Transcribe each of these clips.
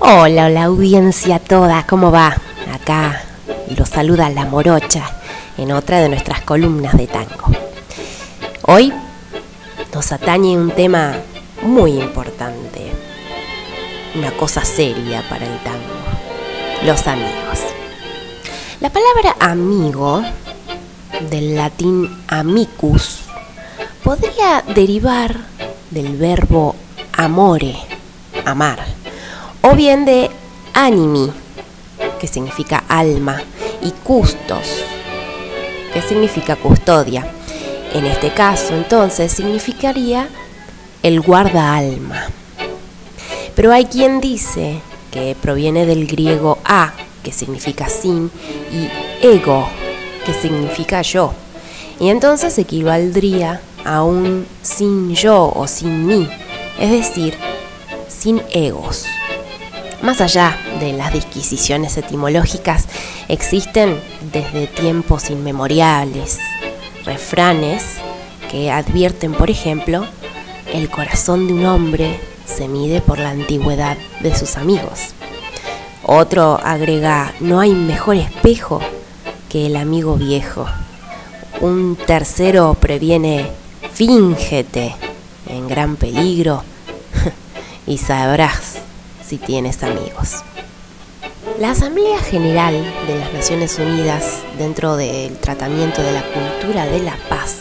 Hola, la audiencia toda, ¿cómo va? Acá los saluda la morocha en otra de nuestras columnas de tango. Hoy nos atañe un tema muy importante, una cosa seria para el tango, los amigos. La palabra amigo, del latín amicus, podría derivar del verbo amore, amar, o bien de animi, que significa alma, y custos, que significa custodia. En este caso, entonces, significaría el guarda alma. Pero hay quien dice que proviene del griego a, que significa sin, y ego, que significa yo. Y entonces equivaldría a un sin yo o sin mí, es decir, sin egos. Más allá de las disquisiciones etimológicas, existen desde tiempos inmemoriales refranes que advierten, por ejemplo, el corazón de un hombre se mide por la antigüedad de sus amigos. Otro agrega, no hay mejor espejo que el amigo viejo. Un tercero previene, fíngete en gran peligro y sabrás si tienes amigos. La Asamblea General de las Naciones Unidas, dentro del tratamiento de la cultura de la paz,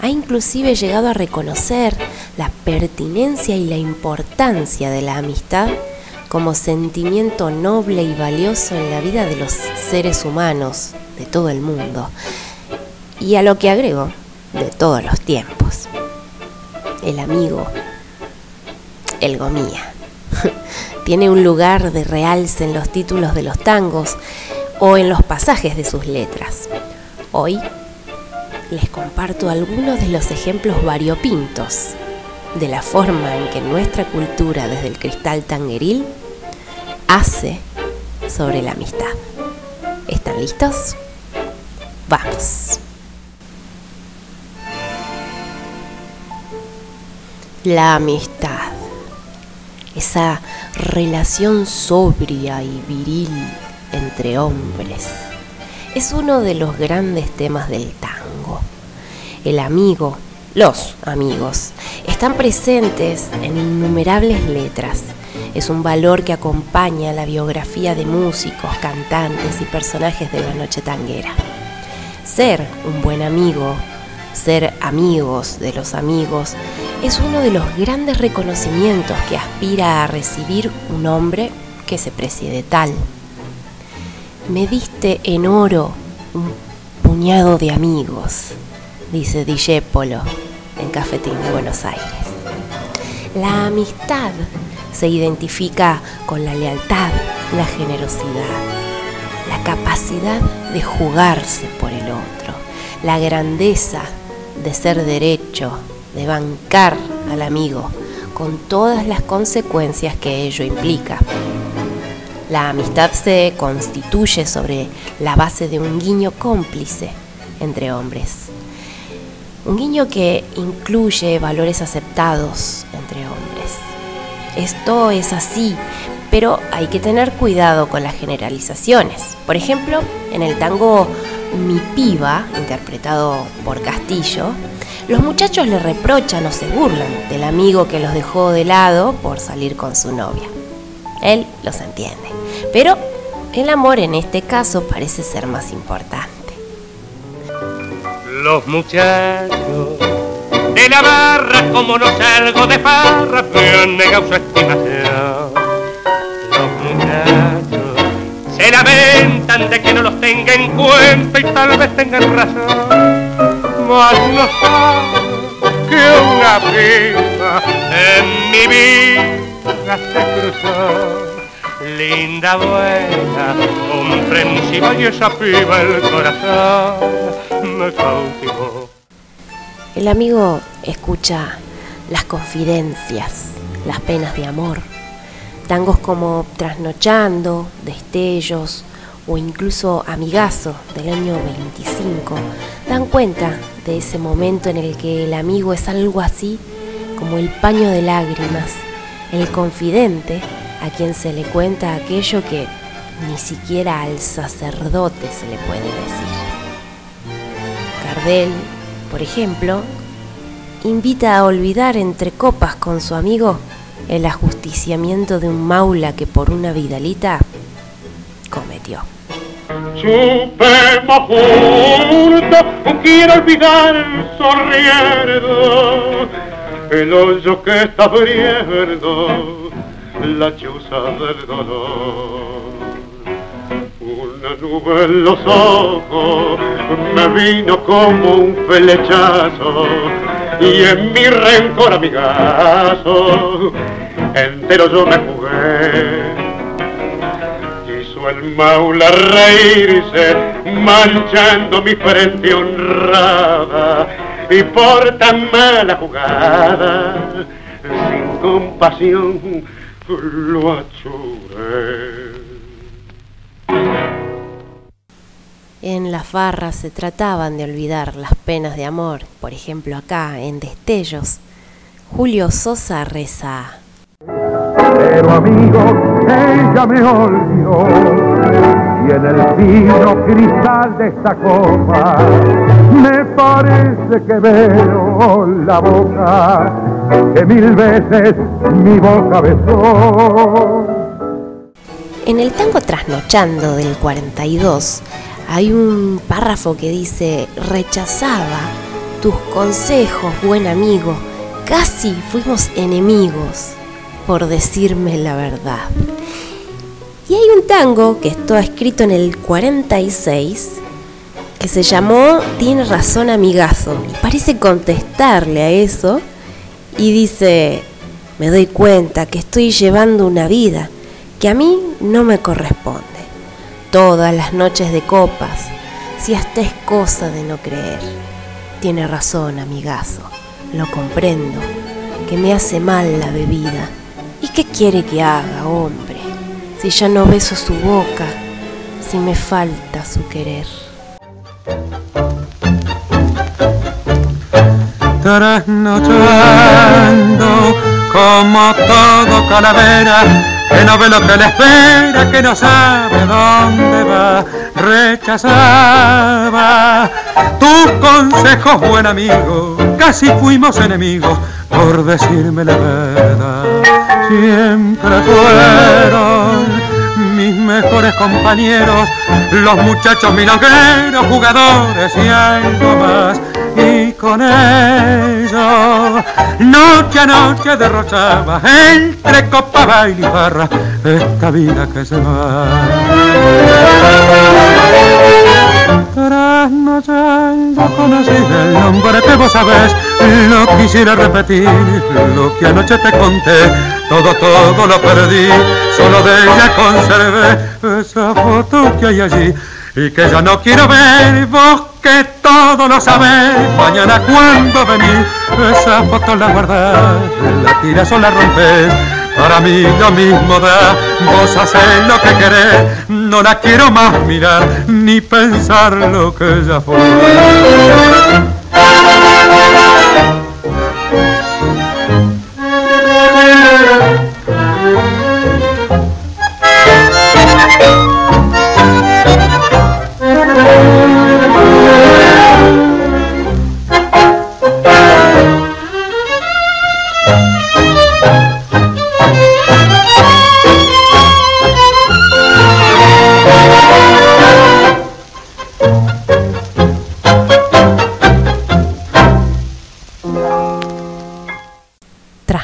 ha inclusive llegado a reconocer la pertinencia y la importancia de la amistad como sentimiento noble y valioso en la vida de los seres humanos de todo el mundo. Y a lo que agrego, de todos los tiempos. El amigo, el gomía tiene un lugar de realce en los títulos de los tangos o en los pasajes de sus letras. Hoy les comparto algunos de los ejemplos variopintos de la forma en que nuestra cultura desde el cristal tangueril hace sobre la amistad. ¿Están listos? Vamos. La amistad esa relación sobria y viril entre hombres. Es uno de los grandes temas del tango. El amigo, los amigos, están presentes en innumerables letras. Es un valor que acompaña la biografía de músicos, cantantes y personajes de la noche tanguera. Ser un buen amigo, ser amigos de los amigos, es uno de los grandes reconocimientos que aspira a recibir un hombre que se preside tal. Me diste en oro un puñado de amigos, dice Dijépolo en Cafetín de Buenos Aires. La amistad se identifica con la lealtad, la generosidad, la capacidad de jugarse por el otro, la grandeza de ser derecho, de bancar al amigo, con todas las consecuencias que ello implica. La amistad se constituye sobre la base de un guiño cómplice entre hombres. Un guiño que incluye valores aceptados entre hombres. Esto es así, pero hay que tener cuidado con las generalizaciones. Por ejemplo, en el tango Mi Piba, interpretado por Castillo, los muchachos le reprochan o se burlan del amigo que los dejó de lado por salir con su novia. Él los entiende, pero el amor en este caso parece ser más importante. Los muchachos de la barra, como no salgo de farra, me han negado su estimación. Los muchachos se lamentan de que no los tenga en cuenta y tal vez tengan razón más no que una piba en mi vida se cruzó. Linda, buena, comprensiva y esa piba el corazón me cautivó. El amigo escucha las confidencias, las penas de amor, tangos como Trasnochando, Destellos, o incluso Amigazo del año 25 dan cuenta de ese momento en el que el amigo es algo así como el paño de lágrimas, el confidente a quien se le cuenta aquello que ni siquiera al sacerdote se le puede decir. Cardel, por ejemplo, invita a olvidar entre copas con su amigo el ajusticiamiento de un maula que por una vidalita cometió. Chupemos juntos, quiero olvidar sonriendo el hoyo que está abriendo, la chuza del dolor. Una nube en los ojos me vino como un flechazo y en mi rencor amigazo entero yo me jugué. Hizo el maula reírse manchando mi frente honrada y por tan mala jugada sin compasión lo achuré. En las farras se trataban de olvidar las penas de amor. Por ejemplo, acá, en Destellos, Julio Sosa reza. Pero amigo, ella me olvidó. Y en el fino cristal de esta copa me parece que veo la boca que mil veces mi boca besó. En el tango Trasnochando del 42 hay un párrafo que dice, rechazaba tus consejos, buen amigo, casi fuimos enemigos por decirme la verdad. Y hay un tango que está escrito en el 46 que se llamó Tiene razón amigazo y parece contestarle a eso y dice, me doy cuenta que estoy llevando una vida que a mí no me corresponde todas las noches de copas, si hasta es cosa de no creer. Tiene razón, amigazo, lo comprendo, que me hace mal la bebida. ¿Y qué quiere que haga, hombre? Si ya no beso su boca, si me falta su querer. Trasnochando como todo calavera que no ve lo que le espera, que no sabe dónde va, rechazaba tus consejos, buen amigo, casi fuimos enemigos por decirme la verdad. Siempre fueron mis mejores compañeros, los muchachos milongueros, jugadores y algo más y con ellos noche a noche derrochaba entre copa, baile y barra esta vida que se va. Trasnochando conocí el nombre que vos sabés, lo quisiera repetir, lo que anoche te conté, todo, todo lo perdí, solo de ella conservé esa foto que hay allí y que ya no quiero ver vos que todo lo sabés. Mañana cuando venís, esa foto la guardás, la tiras o la rompes. Para mí lo mismo da, vos haces lo que querés, no la quiero más mirar, ni pensar lo que ya fue.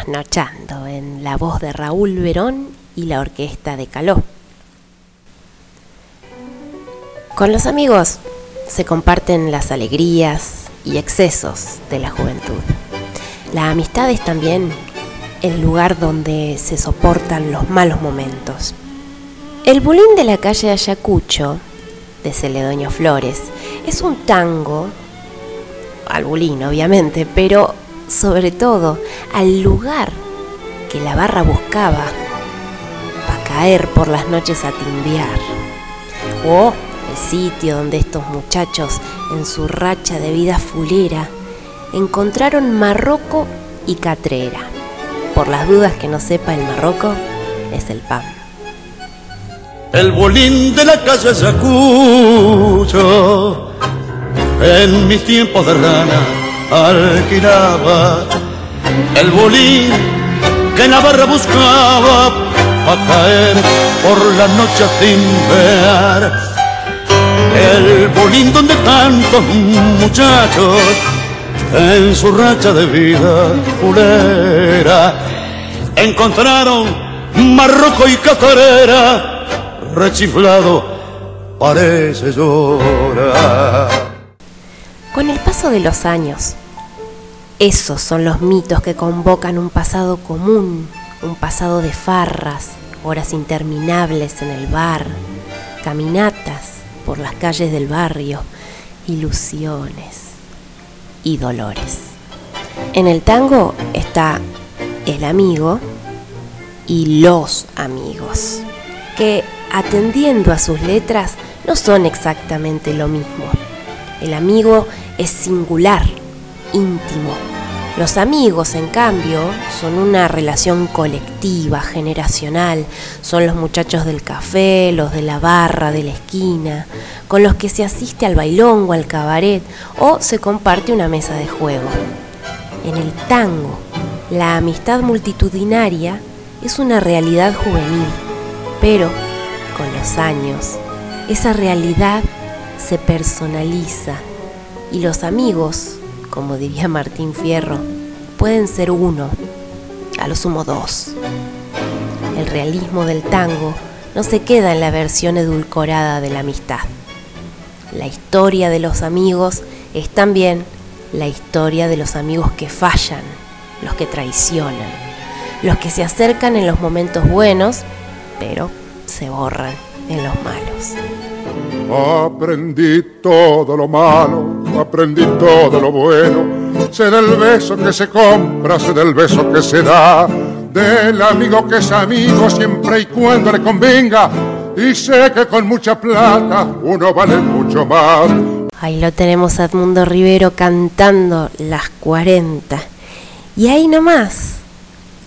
Trasnochando en la voz de Raúl Verón y la orquesta de Caló. Con los amigos se comparten las alegrías y excesos de la juventud. La amistad es también el lugar donde se soportan los malos momentos. El bulín de la calle Ayacucho, de Celedonio Flores, es un tango, al bulín obviamente, pero sobre todo al lugar que la barra buscaba para caer por las noches a timbiar. O el sitio donde estos muchachos, en su racha de vida fulera, encontraron marroco y catrera. Por las dudas que no sepa el marroco, es el pan. El bolín de la calle Ayacucho, en mis tiempos de rana alquilaba el bolín que Navarra buscaba a caer por la noche a timbear. El bolín donde tantos muchachos en su racha de vida fulera encontraron Marroco y Catarera rechiflado parece llorar. Con el paso de los años, esos son los mitos que convocan un pasado común, un pasado de farras, horas interminables en el bar, caminatas por las calles del barrio, ilusiones y dolores. En el tango está el amigo y los amigos, que atendiendo a sus letras no son exactamente lo mismo. El amigo es singular, íntimo. Los amigos, en cambio, son una relación colectiva, generacional. Son los muchachos del café, los de la barra, de la esquina, con los que se asiste al bailón o al cabaret o se comparte una mesa de juego. En el tango, la amistad multitudinaria es una realidad juvenil, pero con los años, esa realidad se personaliza y los amigos como diría Martín Fierro, pueden ser uno, a lo sumo dos. El realismo del tango no se queda en la versión edulcorada de la amistad. La historia de los amigos es también la historia de los amigos que fallan, los que traicionan, los que se acercan en los momentos buenos, pero se borran en los malos. Aprendí todo lo malo, aprendí todo lo bueno. Sé del beso que se compra, sé del beso que se da. Del amigo que es amigo siempre y cuando le convenga. Y sé que con mucha plata uno vale mucho más. Ahí lo tenemos a Edmundo Rivero cantando las 40. Y ahí nomás,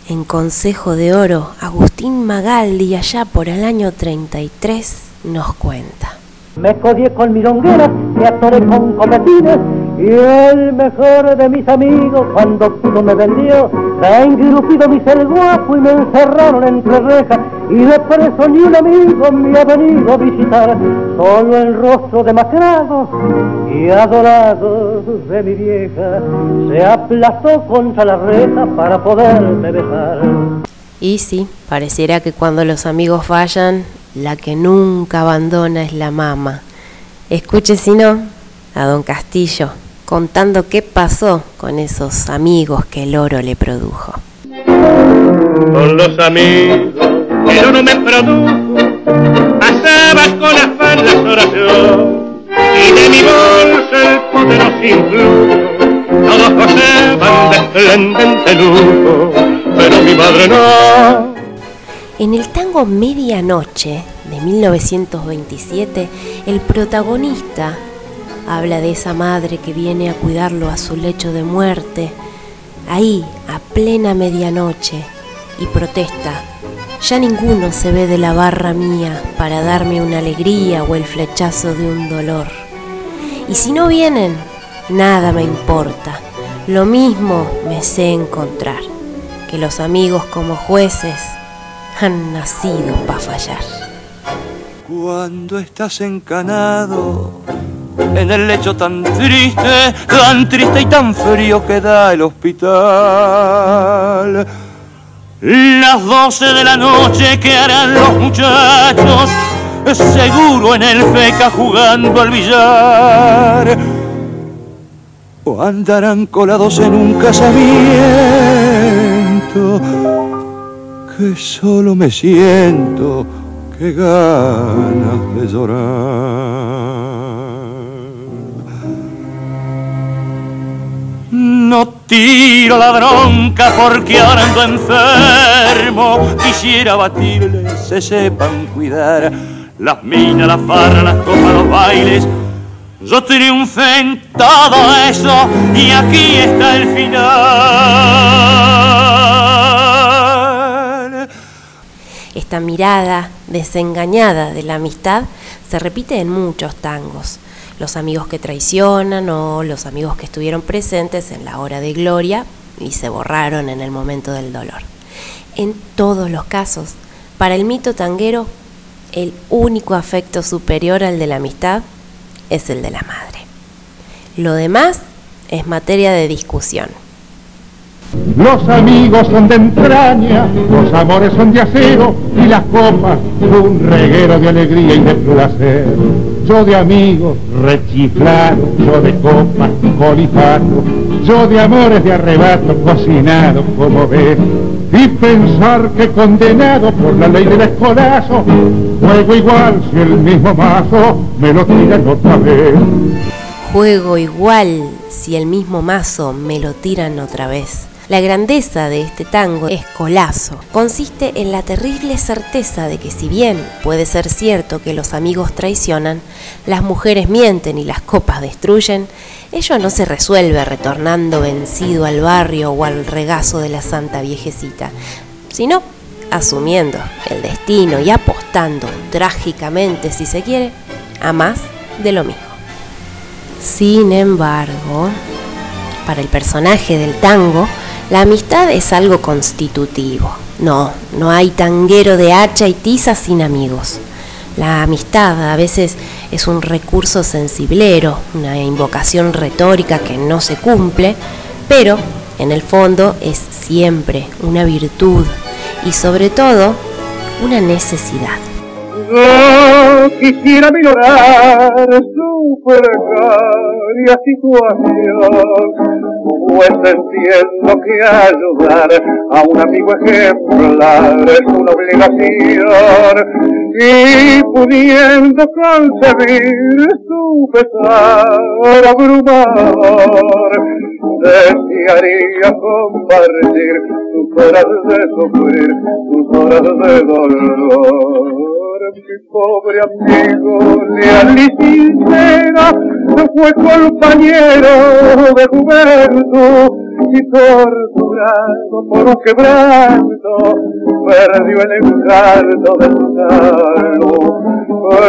en Consejo de Oro, Agustín Magaldi allá por el año 33 nos cuenta. Me codié con milongueras, me atoré con cometines y el mejor de mis amigos cuando pudo me vendió. Se engrupido mi ser guapo y me encerraron entre rejas y de preso ni un amigo me ha venido a visitar. Solo el rostro demacrado y adorado de mi vieja se aplastó contra la reja para poderme besar. Y sí, pareciera que cuando los amigos fallan, la que nunca abandona es la mama. Escuche si no a don Castillo contando qué pasó con esos amigos que el oro le produjo. Con los amigos el oro me produjo, pasaba con afán las oraciones y de mi bolsa el poderoso influjo, todos gozaban de esplendente lujo, pero mi madre no en el tango Medianoche de 1927, el protagonista habla de esa madre que viene a cuidarlo a su lecho de muerte, ahí, a plena medianoche, y protesta, ya ninguno se ve de la barra mía para darme una alegría o el flechazo de un dolor. Y si no vienen, nada me importa, lo mismo me sé encontrar, que los amigos como jueces han nacido para fallar. Cuando estás encanado en el lecho tan triste, tan triste y tan frío que da el hospital. Las doce de la noche que harán los muchachos, seguro en el feca jugando al billar. O andarán colados en un casamiento que solo me siento que ganas de llorar. No tiro la bronca porque ahora ando enfermo. Quisiera batirles, se sepan cuidar. Las minas, las farras, las copas, los bailes. Yo triunfé en todo eso y aquí está el final. Esta mirada desengañada de la amistad se repite en muchos tangos. Los amigos que traicionan o los amigos que estuvieron presentes en la hora de gloria y se borraron en el momento del dolor. En todos los casos, para el mito tanguero, el único afecto superior al de la amistad es el de la madre. Lo demás es materia de discusión. Los amigos son de entraña, los amores son de acero y las copas un reguero de alegría y de placer. Yo de amigos rechiflado, yo de copas colifado, yo de amores de arrebato cocinado como ves. Y pensar que condenado por la ley del escolazo, juego igual si el mismo mazo me lo tiran otra vez. Juego igual si el mismo mazo me lo tiran otra vez. La grandeza de este tango es colazo. Consiste en la terrible certeza de que si bien puede ser cierto que los amigos traicionan, las mujeres mienten y las copas destruyen, ello no se resuelve retornando vencido al barrio o al regazo de la santa viejecita, sino asumiendo el destino y apostando trágicamente, si se quiere, a más de lo mismo. Sin embargo, para el personaje del tango, la amistad es algo constitutivo. No, no hay tanguero de hacha y tiza sin amigos. La amistad a veces es un recurso sensiblero, una invocación retórica que no se cumple, pero en el fondo es siempre una virtud y sobre todo una necesidad. Yo quisiera minorar su precaria situación, pues entiendo que ayudar a un amigo ejemplar es una obligación, y pudiendo concebir su pesar abrumador, desearía compartir sus horas de sufrir, sus horas de dolor mi pobre amigo leal y sincera fue compañero de juventud y torturado por un quebranto perdió el encanto de su salud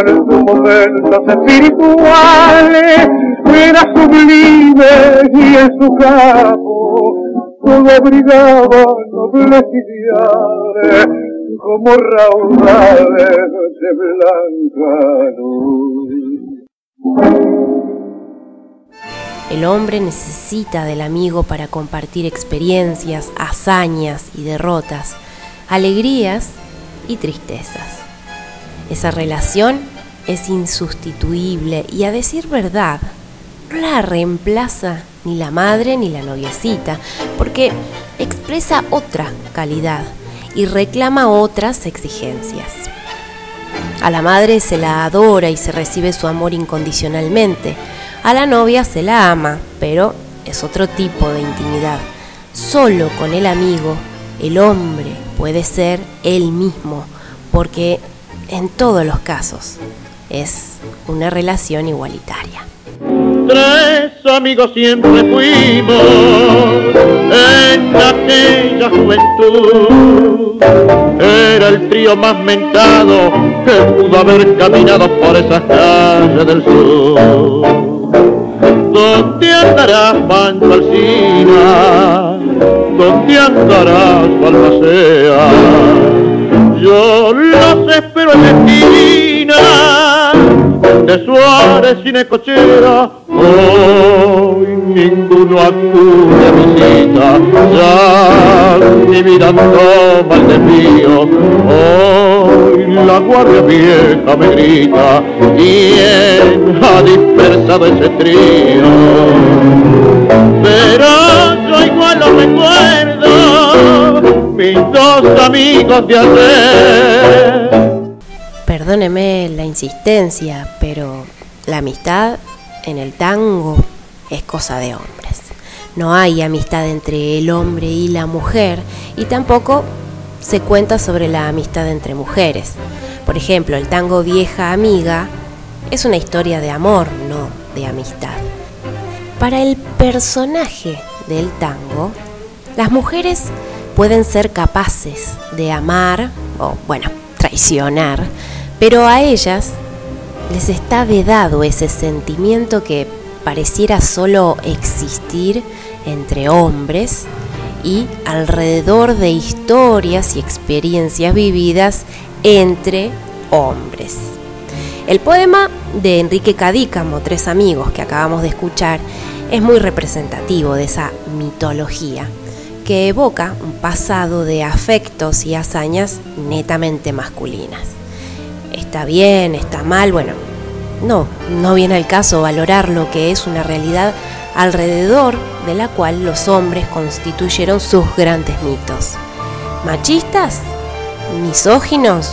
en sus momentos espirituales era sublime y en su capo todo brillaba ideales como raudales de blanca. El hombre necesita del amigo para compartir experiencias, hazañas y derrotas, alegrías y tristezas. Esa relación es insustituible y a decir verdad, no la reemplaza ni la madre ni la noviecita, porque expresa otra calidad y reclama otras exigencias. A la madre se la adora y se recibe su amor incondicionalmente. A la novia se la ama, pero es otro tipo de intimidad. Solo con el amigo, el hombre puede ser él mismo, porque en todos los casos es una relación igualitaria. Tres amigos siempre fuimos en aquella juventud. Era el trío más mentado que pudo haber caminado por esas calles del sur. ¿Dónde andarás, Pancho Alcina? ¿Dónde andarás, Balmacea? Yo los espero en la esquina de Suárez y Necochea. Hoy ninguno acude a visita, ya ni mirando mal de mío. Hoy la guardia vieja me grita, ¿quién ha dispersado ese trío? Pero yo igual lo recuerdo, mis dos amigos de ayer. Perdóneme la insistencia, pero la amistad en el tango es cosa de hombres. No hay amistad entre el hombre y la mujer y tampoco se cuenta sobre la amistad entre mujeres. Por ejemplo, el tango Vieja Amiga es una historia de amor, no de amistad. Para el personaje del tango, las mujeres pueden ser capaces de amar, o bueno, traicionar, pero a ellas les está vedado ese sentimiento que pareciera solo existir entre hombres y alrededor de historias y experiencias vividas entre hombres. El poema de Enrique Cadícamo, Tres Amigos, que acabamos de escuchar, es muy representativo de esa mitología que evoca un pasado de afectos y hazañas netamente masculinas. Está bien, está mal, bueno, no, no viene al caso valorar lo que es una realidad alrededor de la cual los hombres constituyeron sus grandes mitos. ¿Machistas? ¿Misóginos?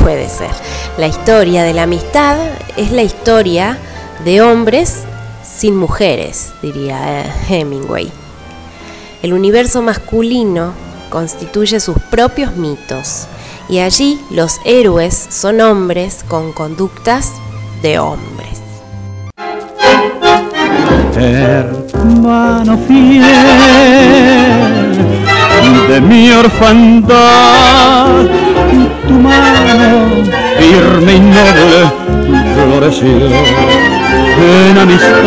puede ser. La historia de la amistad es la historia de hombres sin mujeres, diría eh, Hemingway. El universo masculino constituye sus propios mitos y allí los héroes son hombres con conductas de hombres. Hermano fiel de mi orfandad, tu mano firme y noble floreció en amistad.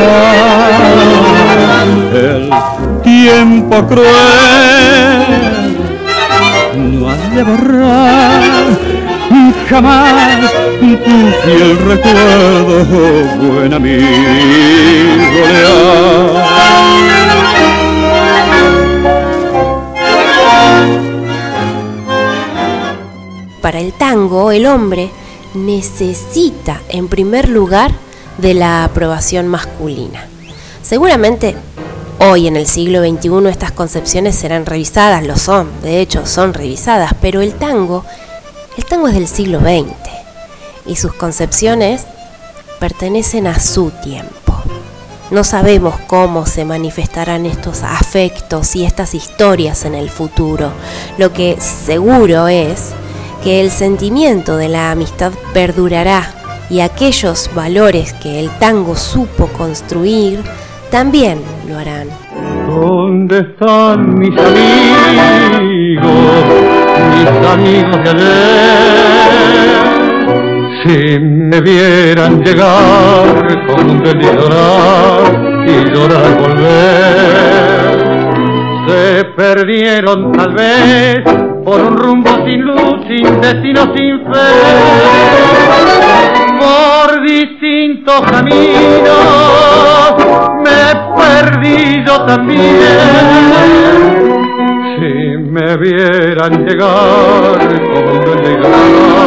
El tiempo cruel de borrar jamás tu fiel recuerdo, buen amigo. Para el tango, el hombre necesita, en primer lugar, de la aprobación masculina. Seguramente hoy en el siglo XXI estas concepciones serán revisadas, lo son, de hecho son revisadas, pero el tango, el tango es del siglo XX y sus concepciones pertenecen a su tiempo. No sabemos cómo se manifestarán estos afectos y estas historias en el futuro. Lo que seguro es que el sentimiento de la amistad perdurará y aquellos valores que el tango supo construir también lo harán. ¿Dónde están mis amigos, mis amigos de ayer? Si me vieran llegar con un llorar y llorar volver, se perdieron tal vez por un rumbo sin luz, sin destino, sin fe, por distintos caminos me he perdido también. Si me vieran llegar como llegar,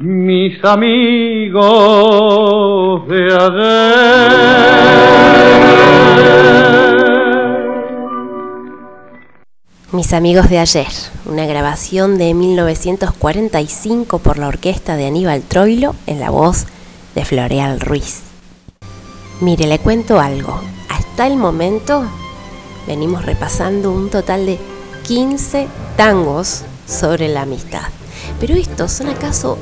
mis amigos de ayer. Mis amigos de ayer, una grabación de 1945 por la orquesta de Aníbal Troilo en la voz de Floreal Ruiz. Mire, le cuento algo. Hasta el momento venimos repasando un total de 15 tangos sobre la amistad. Pero estos son acaso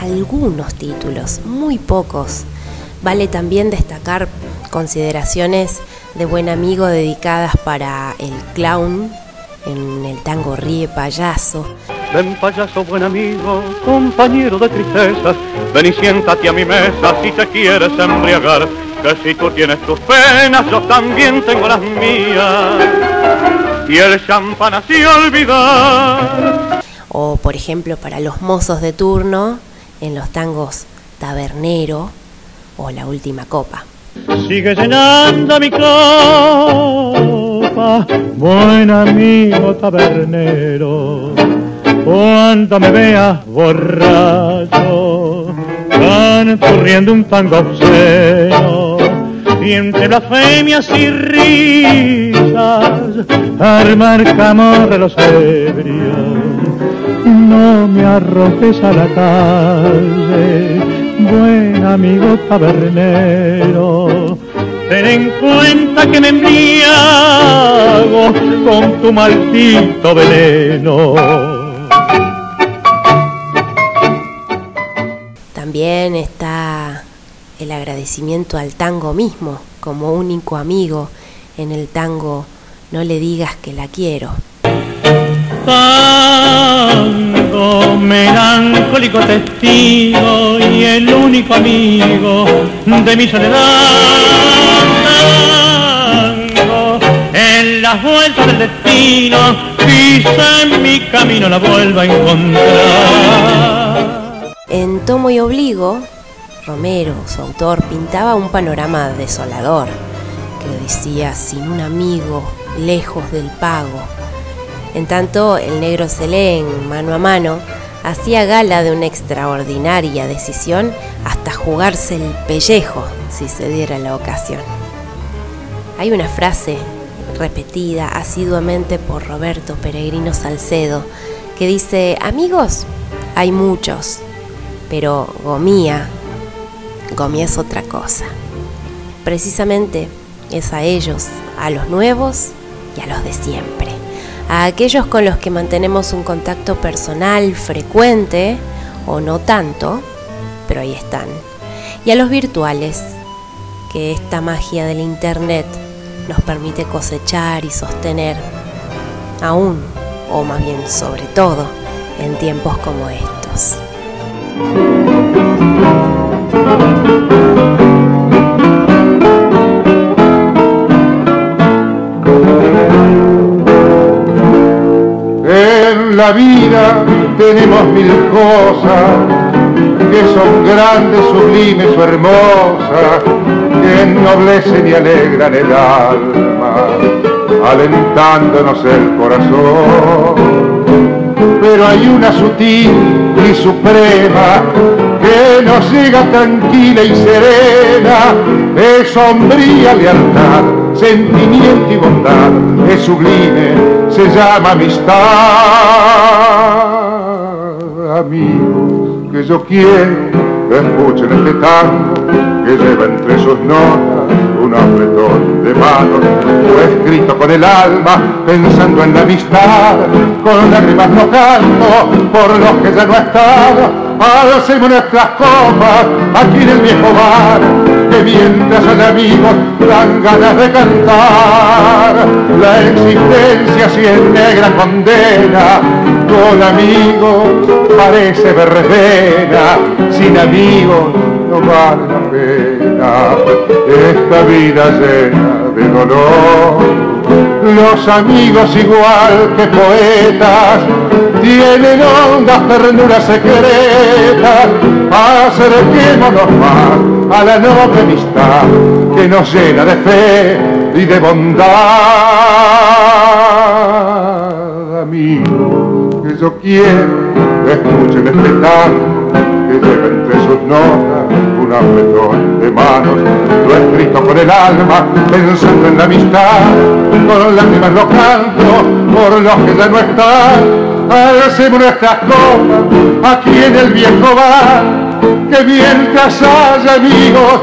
algunos títulos, muy pocos. Vale también destacar consideraciones de buen amigo dedicadas para el clown en el tango Ríe Payaso. Ven payaso buen amigo, compañero de tristezas, ven y siéntate a mi mesa si te quieres embriagar, que si tú tienes tus penas, yo también tengo las mías. Y el champán así olvidar. O por ejemplo para los mozos de turno en los tangos Tabernero o La Última Copa. Sigue llenando mi buen amigo tabernero. Cuando me veas borracho, corriendo un tango obsceno, y entre blasfemias y risas, armar camorra los ebrios. No me arrojes a la calle, buen amigo tabernero. Ten en cuenta que me embriago con tu maldito veneno. También está el agradecimiento al tango mismo como único amigo en el tango No le digas que la quiero. Ah, melancólico testigo y el único amigo de mi soledad. En las vueltas del destino, quizá en mi camino la vuelva a encontrar. En Tomo y Obligo, Romero, su autor, pintaba un panorama desolador que decía sin un amigo, lejos del pago. En tanto, el negro Selén, mano a mano, hacía gala de una extraordinaria decisión hasta jugarse el pellejo si se diera la ocasión. Hay una frase repetida asiduamente por Roberto Peregrino Salcedo que dice, amigos, hay muchos, pero Gomía, Gomía es otra cosa. Precisamente es a ellos, a los nuevos y a los de siempre a aquellos con los que mantenemos un contacto personal frecuente o no tanto, pero ahí están, y a los virtuales, que esta magia del Internet nos permite cosechar y sostener, aún, o más bien sobre todo, en tiempos como estos. La vida tenemos mil cosas que son grandes, sublimes o hermosas, que ennoblecen y alegran el alma, alentándonos el corazón. Pero hay una sutil y suprema que nos llega tranquila y serena, es sombría lealtad, sentimiento y bondad, es sublime se llama amistad. Amigos que yo quiero escuchen este tango que lleva entre sus notas un apretón de manos, fue escrito con el alma, pensando en la amistad, con lágrimas no canto por los que ya no están, hacemos nuestras copas aquí en el viejo bar, que mientras hay amigos dan ganas de cantar, la existencia si es negra condena, con amigos parece verbena, sin amigos no vale la pena. Esta vida llena de dolor. Los amigos igual que poetas tienen hondas ternuras secretas, acerquémonos más a la noble amistad que nos llena de fe y de bondad. Amigos que yo quiero, escuchen este que lleva entre sus notas un apretón de manos, lo escrito con el alma, pensando en la amistad, con lágrimas lo canto, por los que ya no están, hacemos nuestras copas aquí en el viejo bar, que mientras haya amigos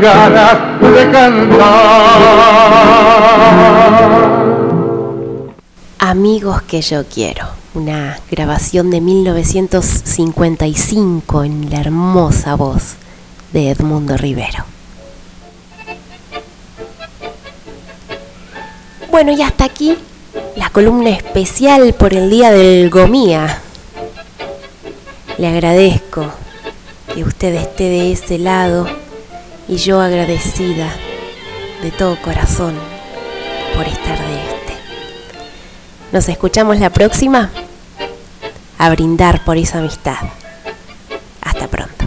ganas de cantar. Amigos que yo quiero una grabación de 1955 en la hermosa voz de Edmundo Rivero. Bueno, y hasta aquí la columna especial por el Día del Gomía. Le agradezco que usted esté de ese lado y yo agradecida de todo corazón por estar de este. Nos escuchamos la próxima a brindar por esa amistad. Hasta pronto.